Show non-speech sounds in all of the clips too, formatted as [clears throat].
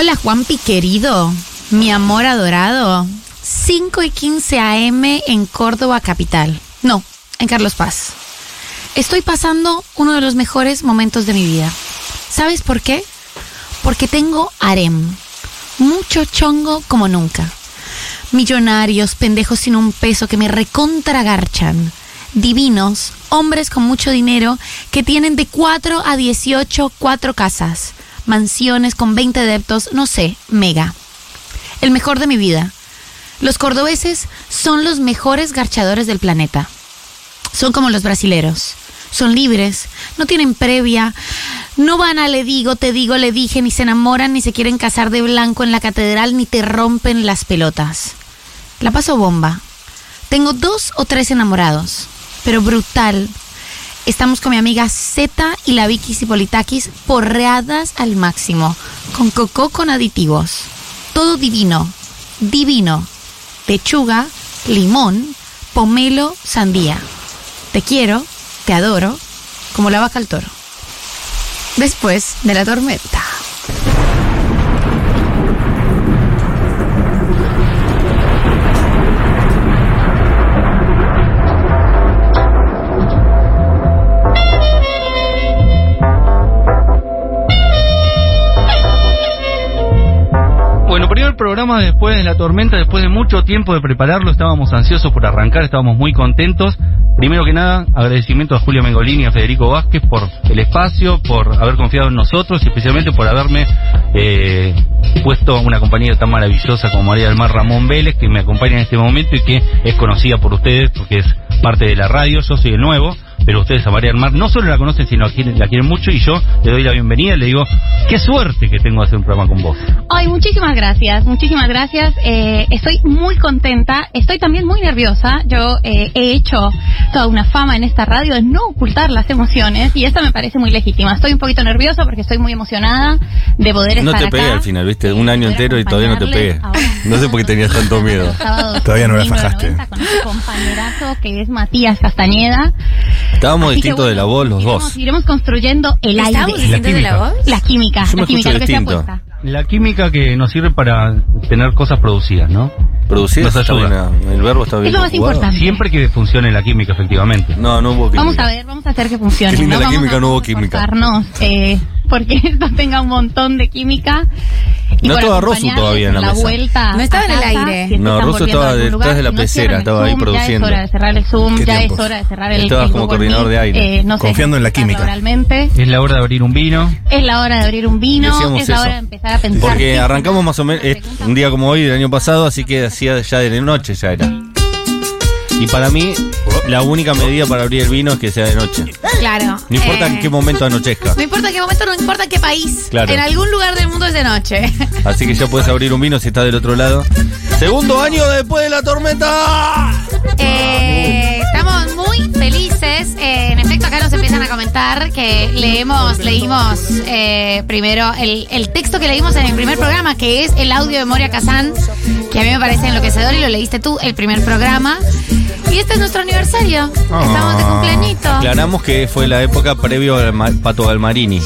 Hola Juanpi querido, mi amor adorado. 5 y 15 AM en Córdoba capital. No, en Carlos Paz. Estoy pasando uno de los mejores momentos de mi vida. ¿Sabes por qué? Porque tengo harem. Mucho chongo como nunca. Millonarios, pendejos sin un peso que me recontragarchan. Divinos, hombres con mucho dinero que tienen de 4 a 18 cuatro casas, mansiones con 20 adeptos, no sé, mega. El mejor de mi vida. Los cordobeses son los mejores garchadores del planeta. Son como los brasileros. Son libres, no tienen previa, no van a le digo, te digo, le dije, ni se enamoran, ni se quieren casar de blanco en la catedral, ni te rompen las pelotas. La paso bomba. Tengo dos o tres enamorados, pero brutal. Estamos con mi amiga Z y la Vicky Cipolitakis porreadas al máximo, con coco con aditivos. Todo divino, divino. Pechuga, limón, pomelo, sandía. Te quiero, te adoro, como la vaca al toro. Después de la tormenta. Programa después de la tormenta, después de mucho tiempo de prepararlo, estábamos ansiosos por arrancar, estábamos muy contentos. Primero que nada, agradecimiento a Julio Mengolini y a Federico Vázquez por el espacio, por haber confiado en nosotros y especialmente por haberme eh, puesto una compañía tan maravillosa como María del Mar Ramón Vélez, que me acompaña en este momento y que es conocida por ustedes porque es parte de la radio. Yo soy el nuevo, pero ustedes a María Mar no solo la conocen, sino la quieren, la quieren mucho y yo le doy la bienvenida y le digo, qué suerte que tengo de hacer un programa con vos. Ay, muchísimas gracias, muchísimas gracias. Eh, estoy muy contenta, estoy también muy nerviosa. Yo eh, he hecho toda una fama en esta radio de no ocultar las emociones y esta me parece muy legítima. Estoy un poquito nerviosa porque estoy muy emocionada de poder No estar te pegue acá. al final, ¿viste? Un año entero y todavía no te ahora. [laughs] No sé por qué tenías tanto miedo. Todavía no la 1990 fajaste. Con compañerazo que es Matías Castañeda. Estábamos distintos de la bueno, voz los iremos, dos. Iremos construyendo el aire. ¿Estamos diciendo de la voz? La química, Yo me la química, lo que se apuesta. La química que nos sirve para tener cosas producidas, ¿no? Producir Nos está ayuda. buena. El verbo está bien. Es lo más conjugado. importante. Siempre que funcione la química, efectivamente. No, no hubo química. Vamos a ver, vamos a hacer que funcione. Qué linda ¿no? la Vamos química, a no hubo química. eh, porque [laughs] esto tenga un montón de química. Y No estaba Rosu todavía en la mesa. vuelta No estaba a en el aire. si No, Rosu estaba detrás lugar, de la no pecera, estaba ahí Zoom, produciendo. Ya es hora de cerrar el Zoom, ya tiempos. es hora de cerrar el Estabas el como coordinador de aire. eh, no sé, Confiando en la química. Realmente. Es la hora de abrir un vino. Es la hora de abrir un vino, Decíamos es la eso. hora de empezar a pensar. Porque arrancamos más o menos eh, un día como hoy del año pasado, así que hacía ya de noche ya era. Y para mí, la única medida para abrir el vino es que sea de noche. Claro. No importa en eh, qué momento anochezca. No importa en qué momento, no importa en qué país. Claro. En algún lugar del mundo es de noche. [laughs] Así que ya puedes abrir un vino si estás del otro lado. Segundo año después de la tormenta. Eh, estamos muy felices. Eh, en efecto, acá nos empiezan a comentar que leemos, leímos eh, primero el, el texto que leímos en el primer programa, que es el audio de Moria Kazan, que a mí me parece enloquecedor y lo leíste tú, el primer programa. Y este es nuestro aniversario. Estamos de cumpleañito. Aclaramos que fue la época previo al ma- Pato Galmarini.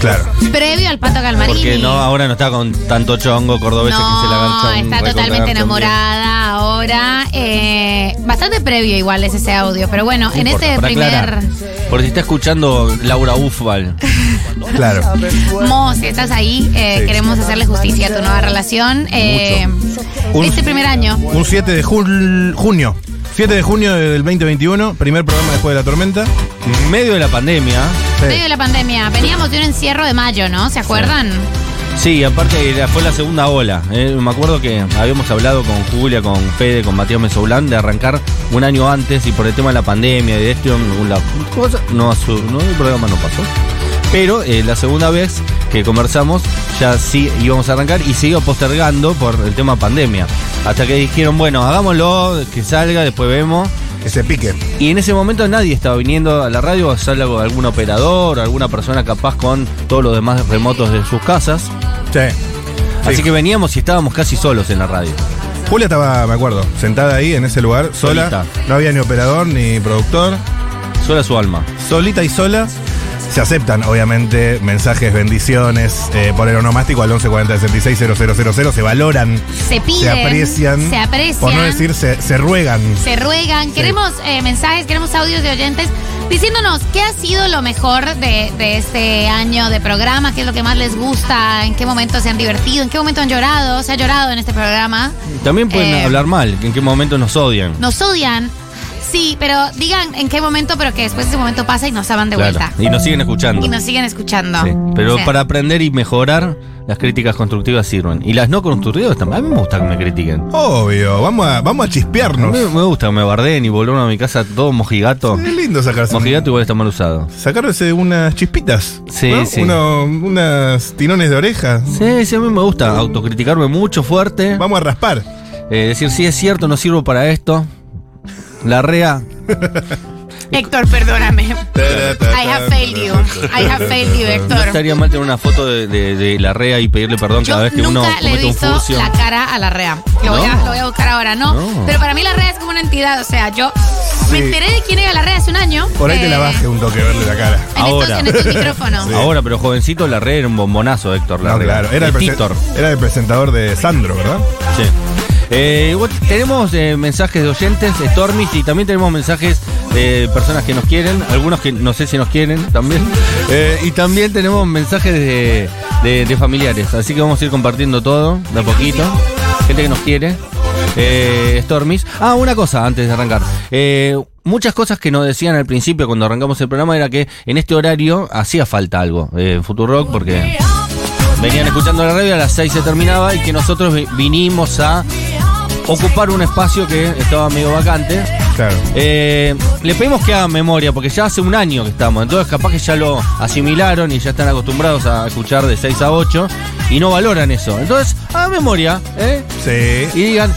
Claro. Previo al Pato Galmarini. Porque no, ahora no está con tanto chongo cordobés que se la No, ganchan está recontra totalmente enamorada ahora. Eh, bastante previo igual es ese audio, pero bueno, No en importa, este para primer... aclarar. Porque si está escuchando Laura Ufbal, [laughs] Claro. Mo, si estás ahí, eh, Sí. queremos hacerle justicia a tu nueva relación. Eh, Un- este primer año. Un 7 de jul- junio. 7 de junio del 2021, primer programa después de la tormenta. en medio de la pandemia, Sí. Medio de la pandemia. Veníamos de un encierro de mayo, ¿no? ¿Se acuerdan? sí, aparte fue la segunda ola. eh, me acuerdo que habíamos hablado con Julia, con Fede, con Matías Mesoblán de arrancar un año antes y por el tema de la pandemia y de esto, no, no, el programa no pasó. Pero eh, la segunda vez que conversamos ya sí íbamos a arrancar y se iba postergando por el tema pandemia. Hasta que dijeron, bueno, hagámoslo, que salga, después vemos. Ese pique. Y en ese momento nadie estaba viniendo a la radio, salvo algún operador, alguna persona capaz con todos los demás remotos de sus casas. Sí. Así Sí. que veníamos y estábamos casi solos en la radio. Julia estaba, me acuerdo, sentada ahí en ese lugar, sola. Solita. No había ni operador ni productor. Sola su alma. Solita y sola. Se aceptan, obviamente, mensajes, bendiciones eh, por el onomástico al 1140 66 Se valoran, Se piden. se aprecian. Se aprecian. Por no decir, se, se ruegan. se ruegan. Queremos eh, mensajes, queremos audios de oyentes diciéndonos qué ha sido lo mejor de, de este año de programa, qué es lo que más les gusta, en qué momento se han divertido, en qué momento han llorado, se ha llorado en este programa. También pueden Eh, hablar mal, en qué momento nos odian. Nos odian. Sí, pero digan en qué momento, pero que después ese momento pasa y nos aman de Claro, vuelta. Y nos siguen escuchando. Y nos siguen escuchando. Sí, Pero para aprender y mejorar, las críticas constructivas sirven. Y las no constructivas también. A mí me gusta que me critiquen. Obvio, vamos a, vamos a A chispearnos. mí me gusta que me bardeen y volvieron a mi casa todo mojigato. Es lindo sacarse. Mojigato igual está mal usado. Sacarse unas chispitas. Sí, ¿no? sí. Uno- unas tinones de oreja. Sí, sí, a mí me gusta autocriticarme mucho, fuerte. Vamos a raspar. Eh, decir, sí, es cierto, no sirvo para esto. La rea. [laughs] Héctor, perdóname. I have failed you. I have failed you, No Héctor. estaría mal tener una foto de, de- de la rea y pedirle perdón Yo cada vez que uno nunca le he comete un visto furcio. la cara a la REA. Lo, voy a, No. lo voy a buscar ahora, ¿no? No. Pero para mí la REA es como una entidad. O sea, yo me Sí. enteré de quién era la REA hace un año. Por ahí te la eh, baje un toque verle la cara. En Ahora. estos, en estos micrófonos. Sí. Ahora, pero jovencito, la rea era un bombonazo, Héctor. La No, rea. claro. Era el, presen- Titor. era el presentador de Sandro, ¿verdad? Sí. Eh, tenemos eh, mensajes de oyentes, Stormis, y también tenemos mensajes de personas que nos quieren, algunos que no sé si nos quieren también. Eh, y también tenemos mensajes de, de- familiares, así que vamos a ir compartiendo todo de a poquito. Gente que nos quiere. Eh, Stormis. Ah, una cosa antes de arrancar. Eh, muchas cosas que nos decían al principio cuando arrancamos el programa era que en este horario hacía falta algo eh, en Futurock porque venían escuchando la radio, a las 6 se terminaba y que nosotros vi- vinimos a ocupar un espacio que estaba medio vacante. Claro. Eh, le pedimos que hagan memoria, porque ya hace un año que estamos, entonces capaz que ya lo asimilaron y ya están acostumbrados a escuchar de 6 a 8 y no valoran eso. Entonces, hagan memoria, ¿eh? Sí. Y digan,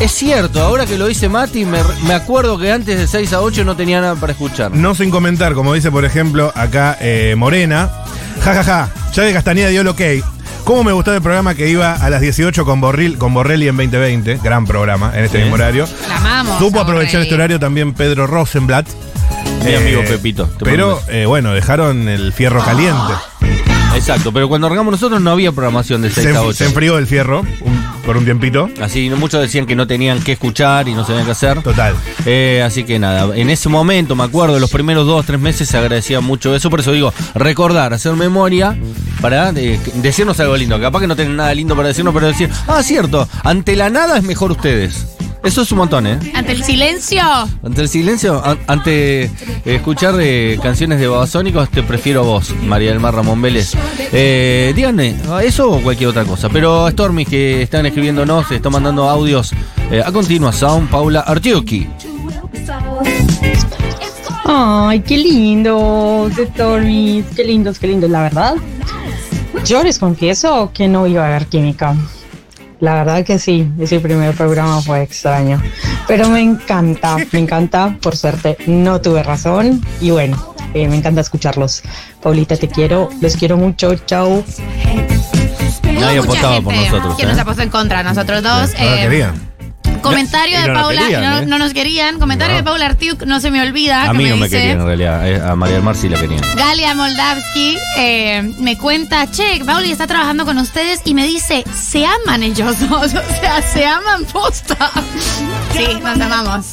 es cierto, ahora que lo dice Mati, me, me acuerdo que antes de 6 a 8 no tenía nada para escuchar. No sin comentar, como dice por ejemplo acá eh, Morena. Ja, ja, ja. Ya de Castañeda dio el ok. ¿Cómo me gustaba el programa que iba a las 18 con, Borril, con Borrelli en 2020? Gran programa en este Sí. mismo horario. La amamos. Supo aprovechar Borrelli. este horario también Pedro Rosenblatt. Mi Eh, amigo Pepito. te Pero mando un eh, bueno, dejaron el fierro caliente. beso. Exacto, pero cuando arrancamos nosotros no había programación de 6 Se, a se 8. enfrió el fierro un- por un tiempito. Así, muchos decían que no tenían que escuchar y no sabían qué hacer. Total. Eh, así que nada, en ese momento, me acuerdo, los primeros dos, tres meses se agradecía mucho eso. Por eso digo, recordar, hacer memoria para eh, decirnos algo lindo. Capaz que no tienen nada lindo para decirnos, pero decir, ah, cierto, ante la nada es mejor ustedes. Eso es un montón, ¿eh? Ante el silencio. Ante el silencio, an- ante eh, escuchar eh, canciones de babasónicos, te prefiero vos, María del Mar Ramón Vélez. Eh, díganme, eso o cualquier otra cosa. Pero Stormy, que están escribiéndonos, están mandando audios eh, a continuación, Paula Artiuki. Ay, qué lindos, Stormies, qué lindos, qué lindos, la verdad. Yo les confieso que no iba a haber química. La verdad que sí, ese primer programa fue extraño. Pero me encanta, me encanta, por suerte no tuve razón y bueno, eh, me encanta escucharlos. Paulita, te quiero, los quiero mucho, chao. Nadie apostaba por gente nosotros, Que ¿eh? nos apostó en contra, nosotros dos. No eh. Comentario de no Paula, querían, no, ¿eh? no nos querían. Comentario No. de Paula Artiuk, no se me olvida. A que mí me no me dice, querían en realidad, eh, a María del Mar sí la querían. Galia Moldavsky eh, me cuenta, che, Pauli está trabajando con ustedes y me dice, se aman ellos dos, [laughs] o sea, se aman posta. Sí, nos amamos.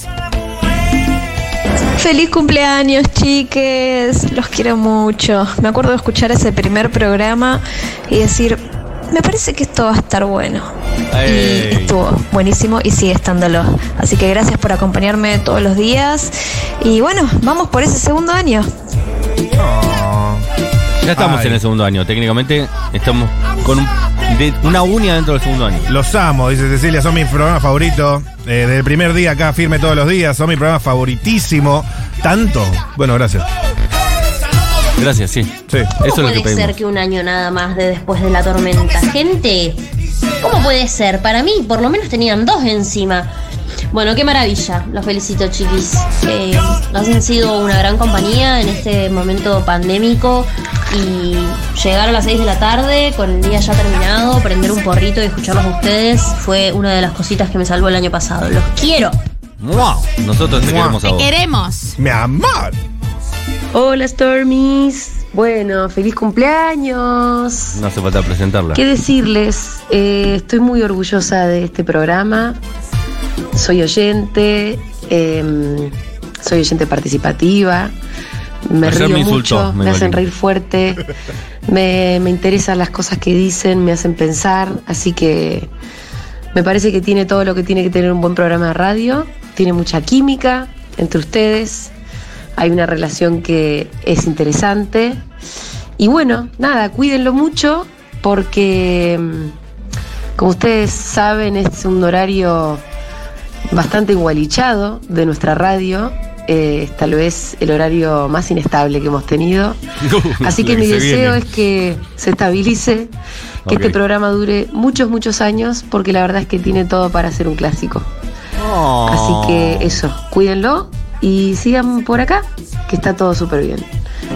Feliz cumpleaños, chiques. Los quiero mucho. Me acuerdo de escuchar ese primer programa y decir, me parece que esto va a estar bueno. Ey. Y estuvo buenísimo y sigue estándolo. Así que gracias por acompañarme todos los días. Y bueno, vamos por ese segundo año. Ya estamos Ay. en el segundo año, técnicamente estamos con un- de- una uña dentro del segundo año. Los amo, dice Cecilia, son mi programa favorito. Eh, desde el primer día acá, firme todos los días, son mi programa favoritísimo. ¿Tanto? Bueno, gracias. Gracias, sí. Sí. Eso ¿Cómo es lo que puede ser pedimos. que un año nada más de después de la tormenta? Gente, ¿cómo puede ser? Para mí, por lo menos tenían dos encima. Bueno, qué maravilla. Los felicito, chiquis. Eh, han sido una gran compañía en este momento pandémico. Y llegar a las 6 de la tarde, con el día ya terminado, prender un porrito y escucharlos a ustedes fue una de las cositas que me salvó el año pasado. Los quiero. ¡Mua! Nosotros te Mua. queremos a Te vos. queremos. Mi amor. Hola Stormies, Bueno, feliz cumpleaños. No hace falta presentarla. ¿Qué decirles? Eh, estoy muy orgullosa de este programa. Soy oyente, eh, soy oyente participativa. Me Ayer río me insultó, mucho, me Mengolini. hacen reír fuerte. Me, me interesan las cosas que dicen, me hacen pensar. Así que me parece que tiene todo lo que tiene que tener un buen programa de radio. Tiene mucha química entre ustedes. Hay una relación que es interesante. Y bueno, nada, cuídenlo mucho porque, mm, como ustedes saben, es un horario bastante igualichado de nuestra radio. Eh, es tal vez el horario más inestable que hemos tenido. [laughs] Así que mi se deseo viene. es que se estabilice, que este programa dure muchos, muchos años, porque la verdad es que tiene todo para ser un clásico. Oh. Así que eso, cuídenlo y sigan por acá, que está todo súper bien.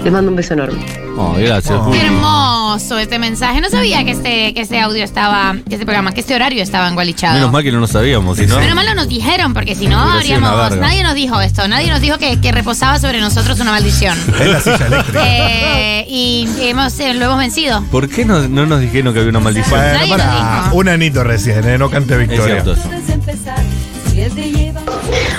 Les mando un beso enorme. Oh, gracias, Oh. Qué hermoso este mensaje. No sabía que este, que este audio estaba, que este programa, que este horario estaba engualichado. Menos mal que no lo sabíamos, si no. Menos mal no nos dijeron, porque si no habríamos. Nadie nos dijo esto. Nadie nos dijo que, que reposaba sobre nosotros una maldición. [laughs] Es la silla eléctrica. Eh, y hemos, eh, lo hemos vencido. ¿Por qué no, no nos dijeron que había una maldición? Bueno, Nadie pará. nos dijo. Un anito recién, ¿eh? no cante es victoria. cierto eso.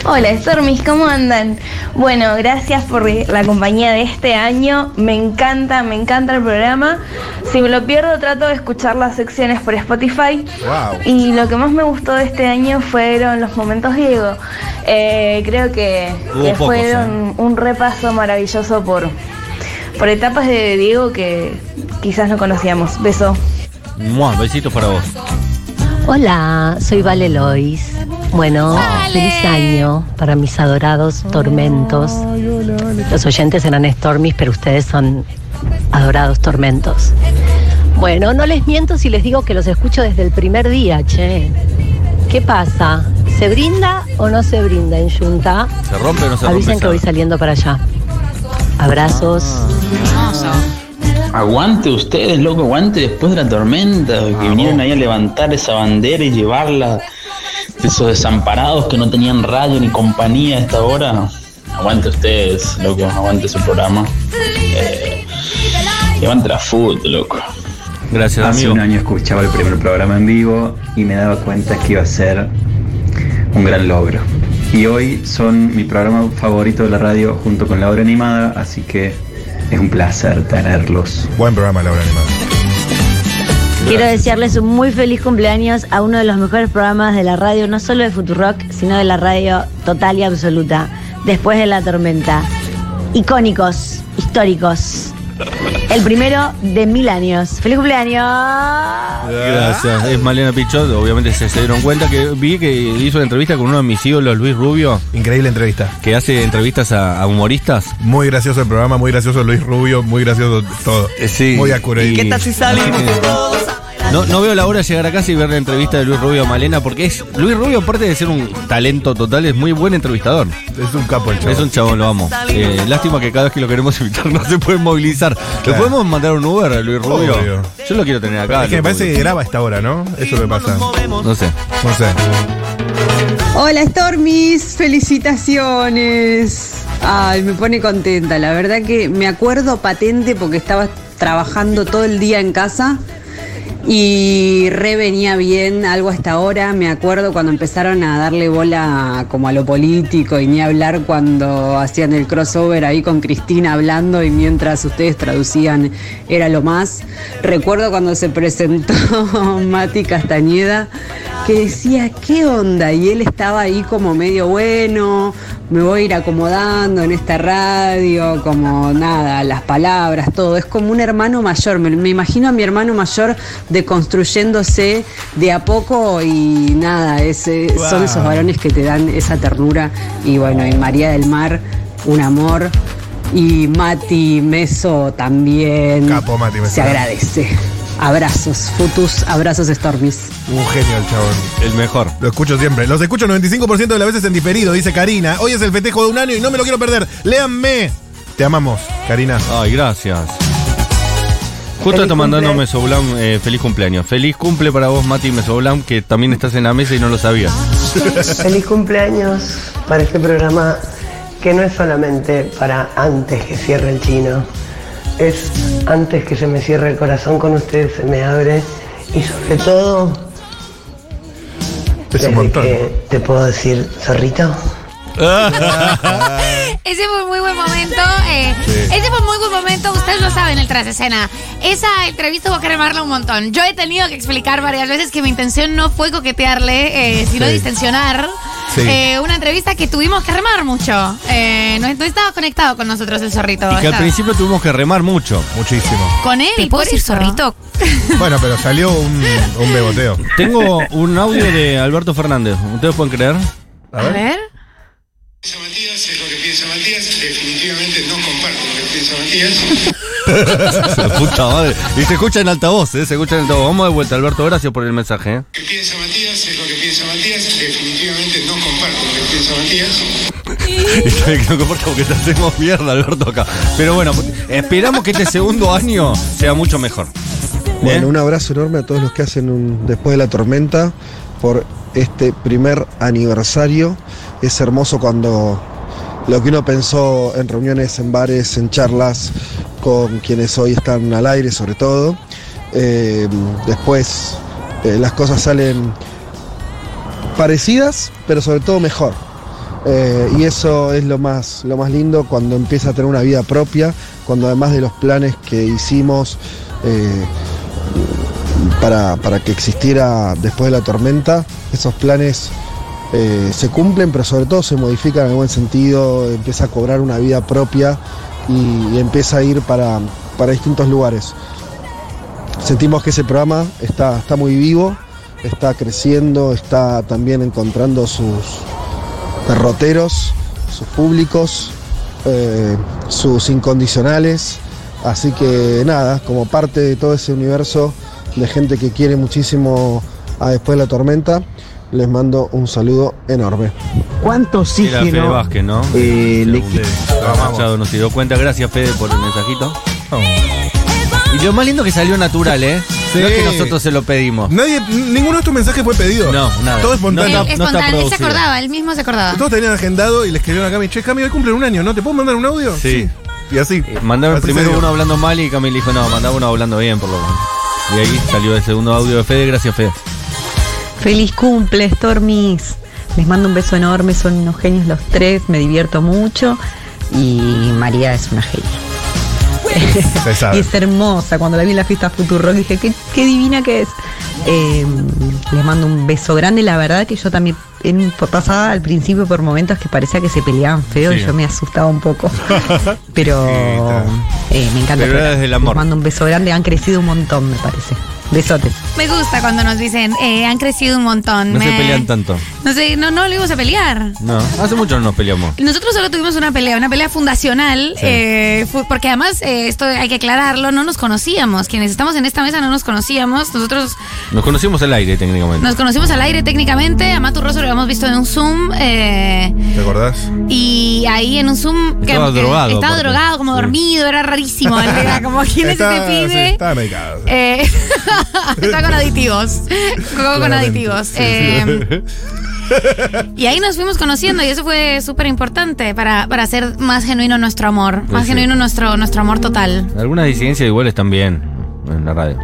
Hola Stormis, ¿cómo andan? Bueno, gracias por la compañía de este año. Me encanta, me encanta el programa. Si me lo pierdo, trato de escuchar las secciones por Spotify. Wow. Y lo que más me gustó de este año fueron los momentos Diego. Eh, creo que, que pocos, fueron un repaso maravilloso por, por etapas de Diego que quizás no conocíamos. Beso. Besitos para vos. Hola, soy Vale Lois. Bueno, feliz año para mis adorados tormentos. Los oyentes eran Stormis, pero ustedes son adorados tormentos. Bueno, no les miento si les digo que los escucho desde el primer día, che. ¿Qué pasa? ¿Se brinda o no se brinda en Junta? ¿Se rompe o no se rompe? Avisen que voy saliendo para allá. Abrazos. Aguante ustedes, loco, aguante después de la tormenta, que vinieron ahí a levantar esa bandera y llevarla. Esos desamparados que no tenían radio ni compañía a esta hora. Aguante ustedes, loco, aguante su programa. Eh, y aguante la food, loco. Gracias, Hace amigo. un año escuchaba el primer programa en vivo y me daba cuenta que iba a ser un gran logro. Y hoy son mi programa favorito de la radio junto con la obra animada, así que es un placer tenerlos. Buen programa, Laura Animada. Quiero desearles un muy feliz cumpleaños a uno de los mejores programas de la radio, no solo de Futurock, sino de la radio total y absoluta. Después de la tormenta. Icónicos, históricos. El primero de mil años. ¡Feliz cumpleaños! Gracias. Es Malena Pichot, obviamente se, se dieron cuenta que vi que hizo una entrevista con uno de mis ídolos, Luis Rubio, Increíble entrevista. que hace entrevistas a, a humoristas. Muy gracioso el programa, muy gracioso Luis Rubio, muy gracioso todo. Eh, sí. Muy acurado. Y- ¿Qué tal si salimos No, no veo la hora de llegar a casa y ver la entrevista de Luis Rubio a Malena, porque es Luis Rubio, aparte de ser un talento total, es muy buen entrevistador. Es un capo el chavo. Es un chabón, lo amo. Eh, lástima que cada vez que lo queremos [laughs] invitar no se puede movilizar. ¿Le Claro. podemos mandar un Uber a Luis Rubio? Obvio. Yo lo quiero tener acá. es que me parece que graba a esta hora, ¿no? Eso me pasa. No sé. No sé. Hola Stormis, felicitaciones. Ay, me pone contenta. La verdad que me acuerdo patente porque estaba trabajando todo el día en casa y re venía bien algo hasta ahora. Me acuerdo cuando empezaron a darle bola como a lo político y ni hablar cuando hacían el crossover ahí con Cristina hablando y mientras ustedes traducían era lo más. Recuerdo cuando se presentó [laughs] Mati Castañeda que decía, ¿qué onda? Y él estaba ahí como medio bueno, me voy a ir acomodando en esta radio, como nada, las palabras, todo. Es como un hermano mayor, me, me imagino a mi hermano mayor deconstruyéndose de a poco y nada, es, eh, son esos varones que te dan esa ternura. Y bueno, y María del Mar, un amor. Y Mati Meso también. Capo, Mati Meso. Se agradece. Abrazos, futus, abrazos Stormis. Un genio el chabón. El mejor. Lo escucho siempre. Los escucho 95% de las veces en diferido, dice Karina. Hoy es el festejo de un año y no me lo quiero perder. Léanme. Te amamos, Karina. Ay, gracias. Justo está mandando. Mesoblam eh, feliz cumpleaños. Feliz cumple para vos, Mati Mesoblam, que también estás en la mesa y no lo sabías. [laughs] Feliz cumpleaños para este programa que no es solamente para antes que cierre el chino, es antes que se me cierre el corazón con ustedes, se me abre y sobre todo Es un montón. que te puedo decir zorrito. [laughs] Ese fue un muy buen momento. eh, Sí. Ese fue un muy buen momento. Ustedes lo saben, el tras escena. Esa entrevista hubo que remarla un montón. Yo he tenido que explicar varias veces que mi intención no fue coquetearle, eh, sino Sí. distensionar. Sí. Eh, una entrevista que tuvimos que remar mucho. Eh, no, no estaba conectado con nosotros el zorrito. Y que al principio tuvimos que remar mucho. Muchísimo. Con él, ¿Te por puedo decir zorrito? [laughs] Bueno, pero salió un, un beboteo. Tengo un audio de Alberto Fernández. ¿Ustedes pueden creer? A A ver. Matías es lo que piensa Matías, definitivamente no comparto lo que piensa Matías. [laughs] Puta madre. Y se escucha en altavoz, ¿eh? Se escucha en altavoz. Vamos de vuelta, Alberto. Gracias por el mensaje, ¿eh? Lo que piensa Matías es lo que piensa Matías, definitivamente no comparto lo que piensa Matías. [laughs] Y no comporta porque te hacemos mierda, Alberto, acá. Pero bueno, esperamos que este segundo año sea mucho mejor. Bueno, un abrazo enorme a todos los que hacen un Después de la Tormenta por este primer aniversario. Es hermoso cuando lo que uno pensó en reuniones, en bares, en charlas con quienes hoy están al aire sobre todo, eh, después eh, las cosas salen parecidas, pero sobre todo mejor. Eh, y eso es lo más, lo más lindo cuando empieza a tener una vida propia, cuando además de los planes que hicimos para, para que existiera después de la tormenta, esos planes eh, se cumplen, pero sobre todo se modifican en el buen sentido, empieza a cobrar una vida propia y, empieza a ir para, para distintos lugares. Sentimos que ese programa está, está muy vivo, está creciendo, está también encontrando sus derroteros, sus públicos, eh, sus incondicionales. Así que nada, como parte de todo ese universo de gente que quiere muchísimo a Después de la Tormenta, les mando un saludo enorme. Era ¿Cuánto Fede Vázquez, ¿no? eh, le Machado nos dio cuenta. Gracias, Fede, por el mensajito. Y lo más lindo que salió natural, ¿eh? No es que nosotros se lo pedimos. Nadie, ninguno de estos mensajes fue pedido. No, nada. Todo espontáneo. Él, espontáneo, él se acordaba, él mismo se acordaba. Todos tenían agendado y le escribieron a Cami, che, Cami, hoy cumple un año, ¿no? ¿Te puedo mandar un audio? Sí. Y así. Mandaron Así primero uno hablando mal y Camila dijo, no, mandaba uno hablando bien, por lo menos. Y ahí salió el segundo audio de Fede. Gracias, Fede. Feliz cumple, Stormis. Les mando un beso enorme, son unos genios los tres, me divierto mucho y María es una genia. Se y [laughs] es hermosa, cuando la vi en la fiesta Futurock dije, qué, qué divina que es. Eh, les mando un beso grande, la verdad que yo también en, pasaba al principio por momentos que parecía que se peleaban feo y yo me asustaba un poco. [laughs] Pero eh, me encanta. Pero desde el amor. Les mando un beso grande, han crecido un montón, me parece. Besotes. Me gusta cuando nos dicen, eh, han crecido un montón. No se pelean tanto. No sé, no, no lo íbamos a pelear. No, hace mucho no nos peleamos. Nosotros solo tuvimos una pelea, una pelea fundacional, Sí. eh, fue- porque además, eh, esto hay que aclararlo, no nos conocíamos. Quienes estamos en esta mesa no nos conocíamos. Nosotros Nos conocimos al aire técnicamente. nos conocimos al aire técnicamente. A Matu Rosso lo habíamos visto en un Zoom. eh, ¿Te acordás? y ahí en un Zoom. Estaba que drogado, Estaba drogado, como Sí. dormido, era rarísimo. Era como, ¿quién es Estaba- este sí, pibe? estaba medicado. Eh, [laughs] está con aditivos. Jugó con aditivos. Y ahí nos fuimos conociendo y eso fue súper importante para, para hacer más genuino nuestro amor, Sí, más sí. genuino nuestro, nuestro amor total. Algunas disidencias igual están bien en la radio.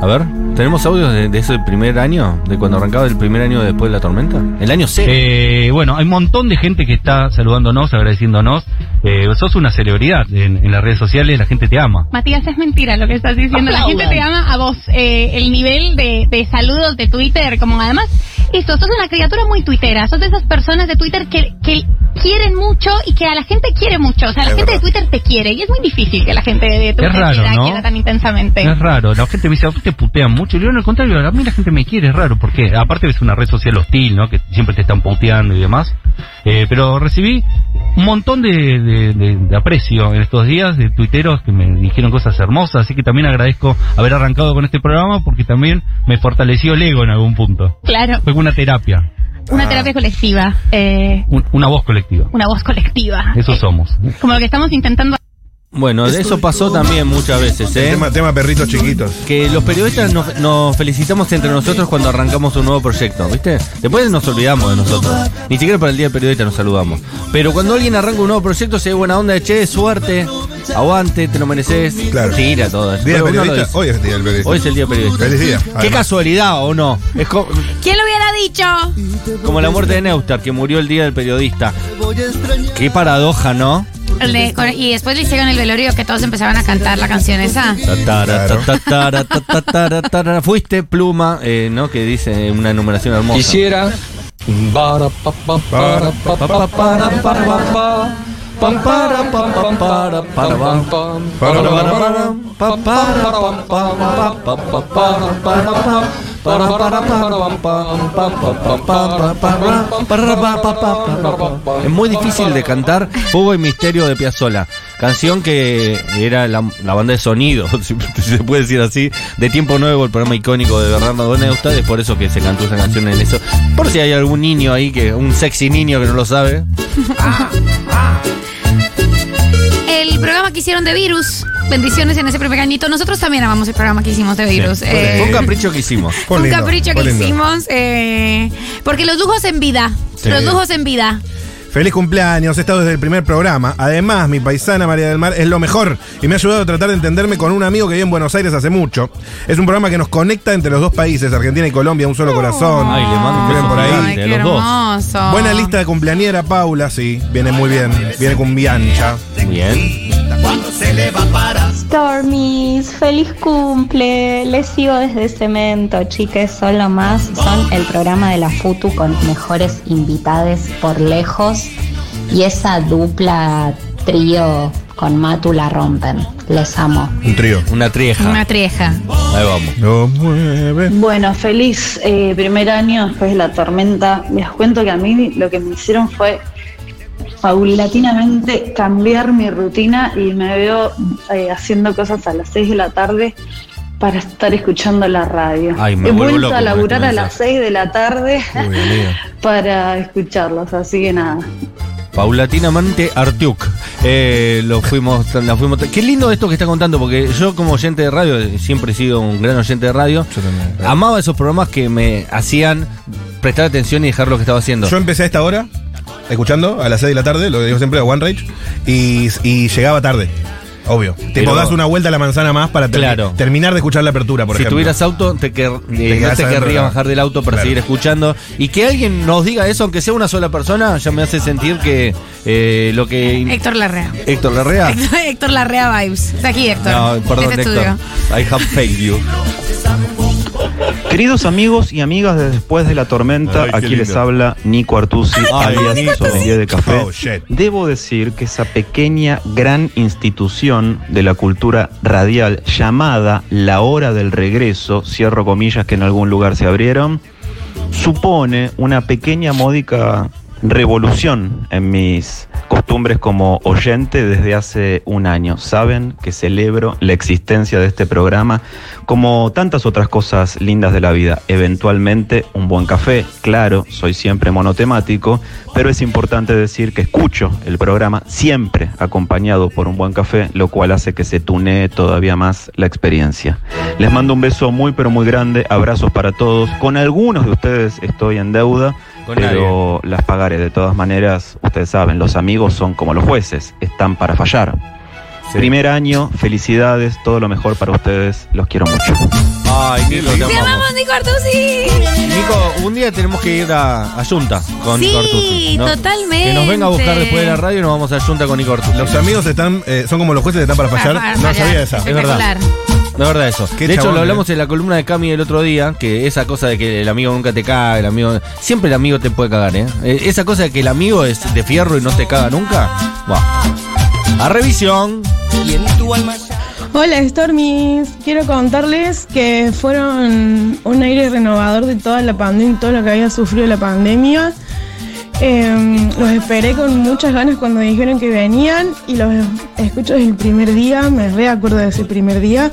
A ver, ¿tenemos audios de, de ese primer año? ¿De cuando arrancaba el primer año después de la tormenta? El año cero. Eh, bueno, hay un montón de gente que está saludándonos, agradeciéndonos. Eh, sos una celebridad en, en las redes sociales, la gente te ama. Matías, es mentira lo que estás diciendo. La gente te ama a vos. Eh, el nivel de, de saludos de Twitter, como además, eso, sos una criatura muy tuitera. Sos de esas personas de Twitter que, que quieren mucho y que a la gente quiere mucho. O sea, la Es gente verdad. de Twitter te quiere. Y es muy difícil que la gente de Twitter raro, quiera, ¿no? quiera tan intensamente. Es raro, la gente me dice, a vos te putean mucho. Y yo, al contrario, a mí la gente me quiere, es raro, porque aparte es una red social hostil, ¿no? Que siempre te están puteando y demás. Eh, pero recibí un montón de, de- de- de aprecio en estos días de tuiteros que me dijeron cosas hermosas, así que también agradezco haber arrancado con este programa porque también me fortaleció el ego en algún punto. Claro, Fue una terapia, una terapia colectiva. eh, un- una voz colectiva. una voz colectiva. Eso Eh, somos. como lo que estamos intentando Bueno, eso pasó también muchas veces, ¿eh? Tema, tema perritos chiquitos. Que los periodistas nos, nos felicitamos entre nosotros cuando arrancamos un nuevo proyecto, ¿viste? Después nos olvidamos de nosotros. Ni siquiera para el Día del Periodista nos saludamos. Pero cuando alguien arranca un nuevo proyecto, se ve buena onda de che, suerte, aguante, te lo mereces. Claro. Tira todo eso. Día periodista. Hoy es el día del periodista. Hoy es el Día del Periodista. Feliz día. Qué además. casualidad, ¿o no? Es co- ¿Quién lo hubiera dicho? como la muerte de Neustadt, que murió el Día del Periodista. Qué paradoja, ¿no? Con- y después le hicieron el velorio que todos empezaban a cantar la canción esa. Tatara, tatara. Fuiste pluma, eh, ¿no? Que dice una enumeración hermosa. Quisiera. Para, pa, pa, para, pa, pa, para, para, pa, pa. Pam, para, pam, pam, para, para, pam, pam. Para, para, para, pa, para, pam, pam, pa, pa, pa, para, para, pam. Para, para, para, pam, pam, pa, pa, pa, para, para, pam, para, pa, pa, pa, para, pam, pam. Es muy difícil de cantar Fuego y Misterio de Piazzolla. Canción que era la, la banda de sonido, si se puede decir así, de Tiempo Nuevo, el programa icónico de Bernardo Neustadt. Es por eso que se cantó esa canción en eso. Por si hay algún niño ahí, que un sexy niño que no lo sabe. El programa que hicieron de Virus. Bendiciones en ese primer añito. Nosotros también amamos el programa que hicimos de Virus. Fue Eh, un capricho que hicimos. Fue un lindo, capricho que lindo. hicimos. eh, porque los lujos en vida. Sí. Los lujos en vida. Feliz cumpleaños, he estado desde el primer programa. Además, mi paisana María del Mar es lo mejor y me ha ayudado a tratar de entenderme con un amigo que vive en Buenos Aires hace mucho. Es un programa que nos conecta entre los dos países, Argentina y Colombia, un solo corazón. Ay, le mando un por ahí. gigante a Qué los dos. hermoso. Buena lista de cumpleañera, Paula, sí, viene muy bien. Viene con Biancha. Bien. Stormies, feliz cumple. Les sigo desde Cemento, chiques. Son lo más. Son el programa de la FUTU con mejores invitades por lejos. Y esa dupla trío con Matu la rompen. Les amo. Un trío. Una trieja. Una trieja. Ahí vamos. Lo mueve. Bueno, feliz eh, primer año después de la tormenta. Les cuento que a mí lo que me hicieron fue paulatinamente cambiar mi rutina y me veo eh, haciendo cosas a las 6 de la tarde para estar escuchando la radio. Ay, me He vuelvo vuelto loco a laburar a las mensaje. 6 de la tarde Uy, [laughs] para escucharlos, así que nada. Paulatinamente Artiuk. Eh, lo fuimos, la fuimos. Qué lindo esto que está contando, porque yo como oyente de radio, siempre he sido un gran oyente de radio, Yo también. amaba esos programas que me hacían prestar atención y dejar lo que estaba haciendo. Yo empecé a esta hora, escuchando, a las 6 de la tarde, lo que digo siempre, a One Rage, y, y llegaba tarde. Obvio. Te Pero- das una vuelta a la manzana más para ter- Claro. terminar de escuchar la apertura, por si ejemplo. tuvieras auto, te, quer- eh, no quedás te adentro, querría ¿no? bajar del auto para Claro. seguir escuchando. Y que alguien nos diga eso, aunque sea una sola persona, ya me hace sentir que eh, lo que. Héctor Larrea. Héctor Larrea. Héctor, [laughs] Héctor Larrea Vibes. Está aquí, Héctor. No, perdón, Este Héctor. estudio. I have failed you. Queridos amigos y amigas de Después de la Tormenta, Ay, aquí les habla Nico Artusi, Ay, alias. Sommelier de Café. Oh. Debo decir que esa pequeña, gran institución de la cultura radial llamada La Hora del Regreso, cierro comillas que en algún lugar se abrieron, supone una pequeña módica revolución en mis costumbres como oyente desde hace un año. Saben que celebro la existencia de este programa como tantas otras cosas lindas de la vida. Eventualmente un buen café, claro, soy siempre monotemático, pero es importante decir que escucho el programa siempre acompañado por un buen café, lo cual hace que se tunee todavía más la experiencia. Les mando un beso muy pero muy grande, abrazos para todos. Con algunos de ustedes estoy en deuda, Con pero las pagaré de todas maneras. Ustedes saben, los amigos son como los jueces, están para fallar. Primer año, felicidades, todo lo mejor para ustedes, los quiero mucho. Ay, Nico, te ¡Te amamos. Nico Artusi! Nico, un día tenemos que ir a, a Junta con Sí, Nico Artusi. ¿no? totalmente. Que nos venga a buscar después de la radio y nos vamos a Junta con Nico Artusi. Los amigos están, eh, son como los jueces que están para fallar. Para no fallar. sabía esa. Es verdad. Verdad eso. Qué de hecho, lo eh. hablamos en la columna de Cami el otro día, que esa cosa de que el amigo nunca te caga, el amigo... Siempre el amigo te puede cagar, ¿eh? Eh, Esa cosa de que el amigo es de fierro y no te caga nunca. Buah. A revisión. Hola Stormies, quiero contarles que fueron un aire renovador de toda la pandemia, todo lo que había sufrido la pandemia. Eh, los esperé con muchas ganas cuando dijeron que venían y los escucho desde el primer día, me reacuerdo de ese primer día.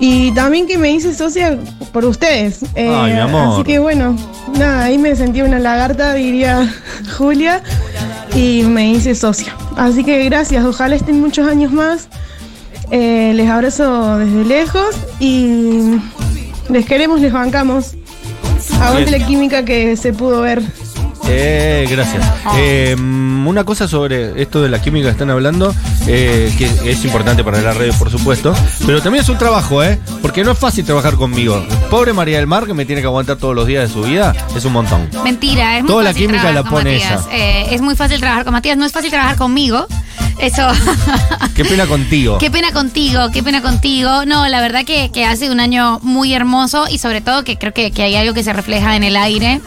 Y también que me hice socia por ustedes. Eh, Ay, mi amor. Así que bueno, nada, ahí me sentí una lagarta, diría [laughs] Julia, y me hice socia. Así que gracias, ojalá estén muchos años más. Eh, les abrazo desde lejos y les queremos, les bancamos. Aguante la química que se pudo ver. Eh, gracias. Eh, una cosa sobre esto de la química que están hablando, eh, que es importante para la red, por supuesto, pero también es un trabajo, ¿eh? Porque no es fácil trabajar conmigo. Pobre María del Mar, que me tiene que aguantar todos los días de su vida, es un montón. Mentira, es muy Toda la fácil química trabajar la pone ella. Eh, es muy fácil trabajar con Matías, no es fácil trabajar conmigo. Eso. Qué pena contigo. [laughs] Qué pena contigo, qué pena contigo. No, la verdad que, que ha sido un año muy hermoso y sobre todo que creo que, que hay algo que se refleja en el aire.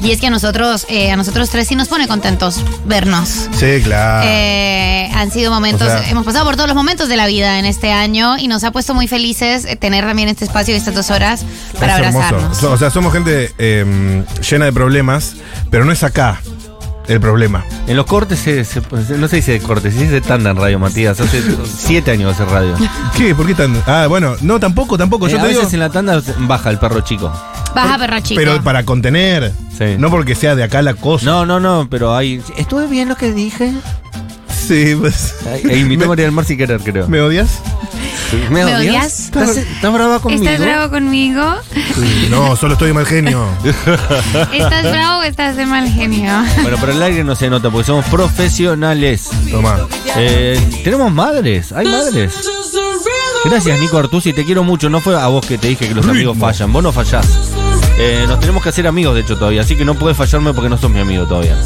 Y es que a nosotros, eh, a nosotros tres sí nos pone contentos vernos. Sí, claro. Eh, han sido momentos, O sea- hemos pasado por todos los momentos de la vida en este año y nos ha puesto muy felices eh, tener también este espacio y estas dos horas para hermoso. abrazarnos. O sea, somos gente eh, llena de problemas, pero no es acá el problema. En los cortes, se- se- no se dice cortes, se dice tanda en radio, Matías. Hace [laughs] siete años hace radio. ¿Qué? ¿Por qué tan.? Ah, bueno, no, tampoco, tampoco. Yo Eh, a te digo. veces en la tanda baja el perro chico. Baja perro chico. Pero para contener. No porque sea de acá la cosa. No, no, no, pero hay. ¿Estuve bien lo que dije? Sí, pues. E imitó [laughs] a María del Mar sin querer, creo. ¿Me odias? ¿Me, ¿Me odias? ¿Estás, estás brava conmigo? ¿Estás bravo conmigo? No, solo estoy de mal genio. [laughs] ¿Estás bravo o estás de mal genio? Bueno, pero el aire no se nota porque somos profesionales. Toma. Eh, tenemos madres, hay madres. Gracias, Nico Artusi, te quiero mucho. No fue a vos que te dije que los amigos fallan, vos no fallás. Eh, nos tenemos que hacer amigos, de hecho, todavía. Así que no puedes fallarme porque no sos mi amigo todavía.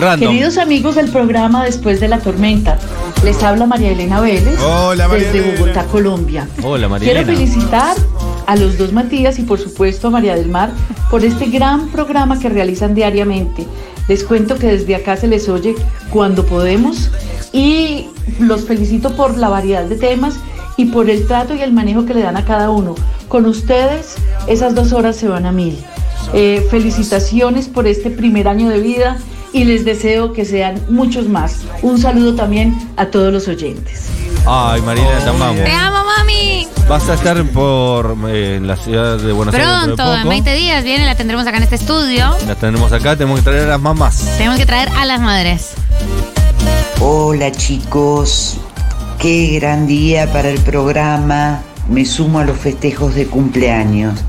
Random. Queridos amigos del programa Después de la Tormenta, les habla María Elena Vélez Hola, María desde Elena. Bogotá, Colombia. Hola, María Quiero Elena. felicitar a los dos Matías y por supuesto a María del Mar por este gran programa que realizan diariamente. Les cuento que desde acá se les oye cuando podemos y los felicito por la variedad de temas y por el trato y el manejo que le dan a cada uno. Con ustedes esas dos horas se van a mil. Eh, felicitaciones por este primer año de vida y les deseo que sean muchos más. Un saludo también a todos los oyentes. Ay, María, te amamos. ¡Te amo, mami! Vas a estar por eh, en la ciudad de Buenos Aires Pronto, en poco. 20 días viene, la tendremos acá en este estudio. Las tenemos acá, tenemos que traer a las mamás. Tenemos que traer a las madres. Hola chicos, qué gran día para el programa. Me sumo a los festejos de cumpleaños.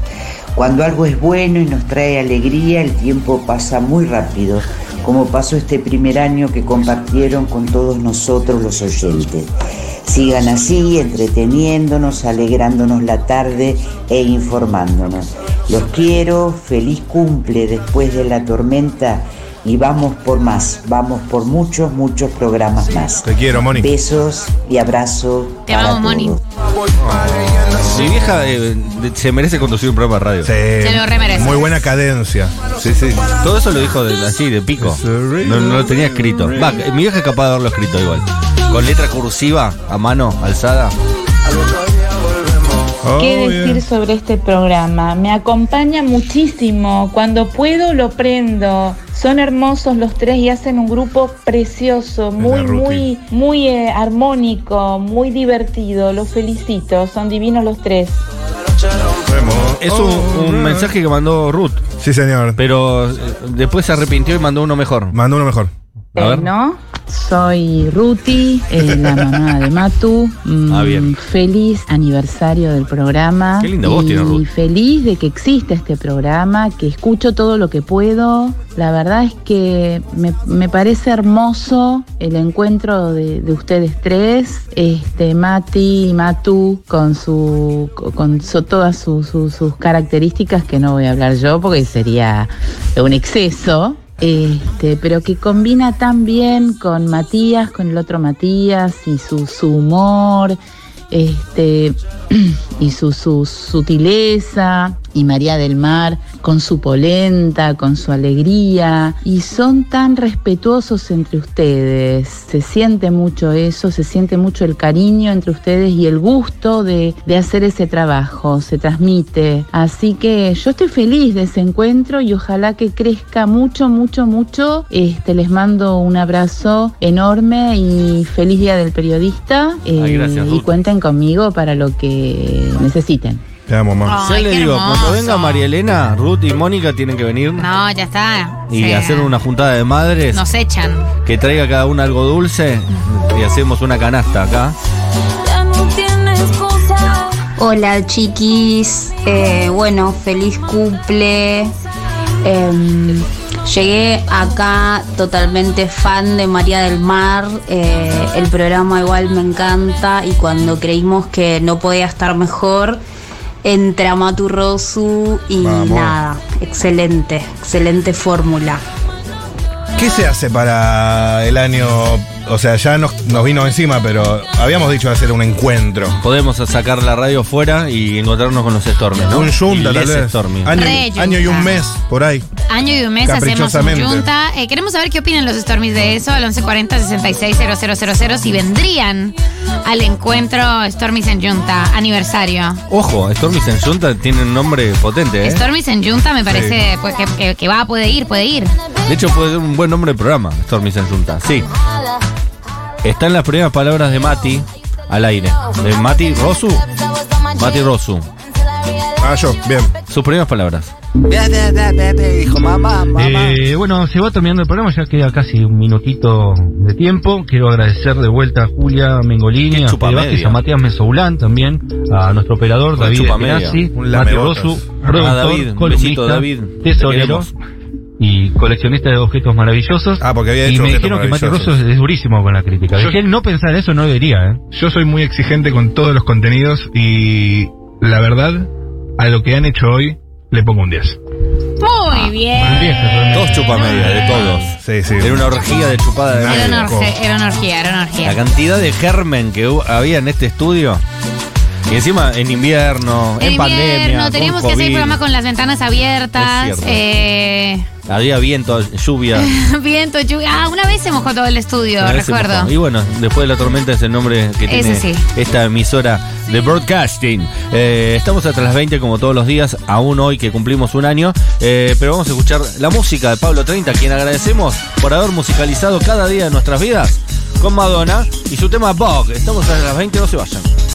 Cuando algo es bueno y nos trae alegría, el tiempo pasa muy rápido, como pasó este primer año que compartieron con todos nosotros los oyentes. Sigan así, entreteniéndonos, alegrándonos la tarde e informándonos. Los quiero, feliz cumple después de la tormenta y vamos por más, vamos por muchos, muchos programas más. Te quiero, Moni. Besos y abrazos. Te para amamos, Moni. Mi vieja eh, se merece conducir un programa de radio. Se lo remerece. Muy buena cadencia. Sí, sí. Todo eso lo dijo de- así, de pico. No, no lo tenía escrito. Va, mi vieja es capaz de haberlo escrito igual. Con letra cursiva, a mano, alzada. ¿Qué Oh, decir sobre este programa? Me acompaña muchísimo. Cuando puedo lo prendo. Son hermosos los tres y hacen un grupo precioso, muy, muy, muy eh, armónico, muy divertido. Los felicito. Son divinos los tres. Es un, un mensaje que mandó Ruth. Sí, señor. Pero eh, después se arrepintió y mandó uno mejor. Mandó uno mejor. A ver. ¿No? Soy Ruti, eh, la [laughs] mamá de Matu. Mm, Ah, bien. Feliz aniversario del programa. Qué linda voz y tiene Ruth. feliz de que existe este programa, que escucho todo lo que puedo. La verdad es que me, me parece hermoso el encuentro de, de ustedes tres, este Mati y Matu con su con su- todas sus- sus- sus características que no voy a hablar yo porque sería un exceso. Este, pero que combina tan bien con Matías, con el otro Matías y su, su humor, este, [clears throat] y su, su sutileza, y María del Mar con su polenta, con su alegría, y son tan respetuosos entre ustedes, se siente mucho eso, se siente mucho el cariño entre ustedes y el gusto de, de hacer ese trabajo, se transmite. Así que yo estoy feliz de ese encuentro y ojalá que crezca mucho, mucho, mucho. Este, les mando un abrazo enorme y feliz día del periodista. Ay, gracias, y Ruth. cuenten conmigo para lo que necesiten. Te amo, mamá. Ay, le qué digo, cuando venga María Elena, Ruth y Mónica tienen que venir No, ya está. y Sí. hacer una juntada de madres. Nos echan. Que traiga cada una algo dulce y hacemos una canasta acá. Hola chiquis, Eh, bueno, feliz cumple. Em, llegué acá totalmente fan de María del Mar, Eh, el programa igual me encanta y cuando creímos que no podía estar mejor, entra Matu Rosu y Vamos. nada, excelente, excelente fórmula. ¿Qué se hace para el año? O sea, ya nos, nos vino encima, pero habíamos dicho hacer un encuentro. Podemos sacar la radio fuera y encontrarnos con los Stormies, ¿no? Un junta, Y tal vez. Stormy. Año, año y un mes, por ahí. Año y un mes hacemos un Caprichosamente. junta. Eh, queremos saber qué opinan los Stormies de eso al 1140 660000 si vendrían al encuentro Stormies en Junta, aniversario. Ojo, Stormies en Junta tiene un nombre potente, ¿eh? Stormies en Junta me parece pues, que, que- que va, puede ir, puede ir. De hecho, puede ser un buen nombre de programa, Stormies en Junta. Sí. Están las primeras palabras de Mati al aire. De Mati Rosu. Mati Rosu. Ah, yo, bien. Sus primeras palabras. Dijo mamá, Eh, bueno, se va terminando el programa, ya queda casi un minutito de tiempo. Quiero agradecer de vuelta a Julia Mengolini, a Vázquez, a Matías Mesoulán también, a nuestro operador David Mati lamebotas. Rosu, productor, David, columnista, besito, David. Te tesorero y coleccionista de objetos maravillosos. Ah, porque había y me dijeron que Mati maravillosos. Rosu es, es durísimo con la crítica. Yo- De que él no pensar eso no debería, ¿eh? Yo soy muy exigente con todos los contenidos y la verdad, a lo que han hecho hoy, le pongo un 10. Muy bien. Dos chupa media, de todos. Sí, sí. Era una orgía de chupada de Era una, orge- era una orgía, era una La orgía. cantidad de germen que hu- había en este estudio. Y encima en invierno, en, En pandemia. invierno teníamos que hacer el COVID, programa con las ventanas abiertas. Eh, Había viento, lluvia. [laughs] viento, lluvia. Ah, una vez se mojó todo el estudio, Una recuerdo. Y bueno, después de la tormenta es el nombre que tiene sí. esta emisora de broadcasting. Eh, estamos hasta las 20 como todos los días, aún hoy que cumplimos un año. Eh, pero vamos a escuchar la música de Pablo 30, a quien agradecemos por haber musicalizado cada día de nuestras vidas con Madonna y su tema Bog. Estamos a las 20, no se vayan.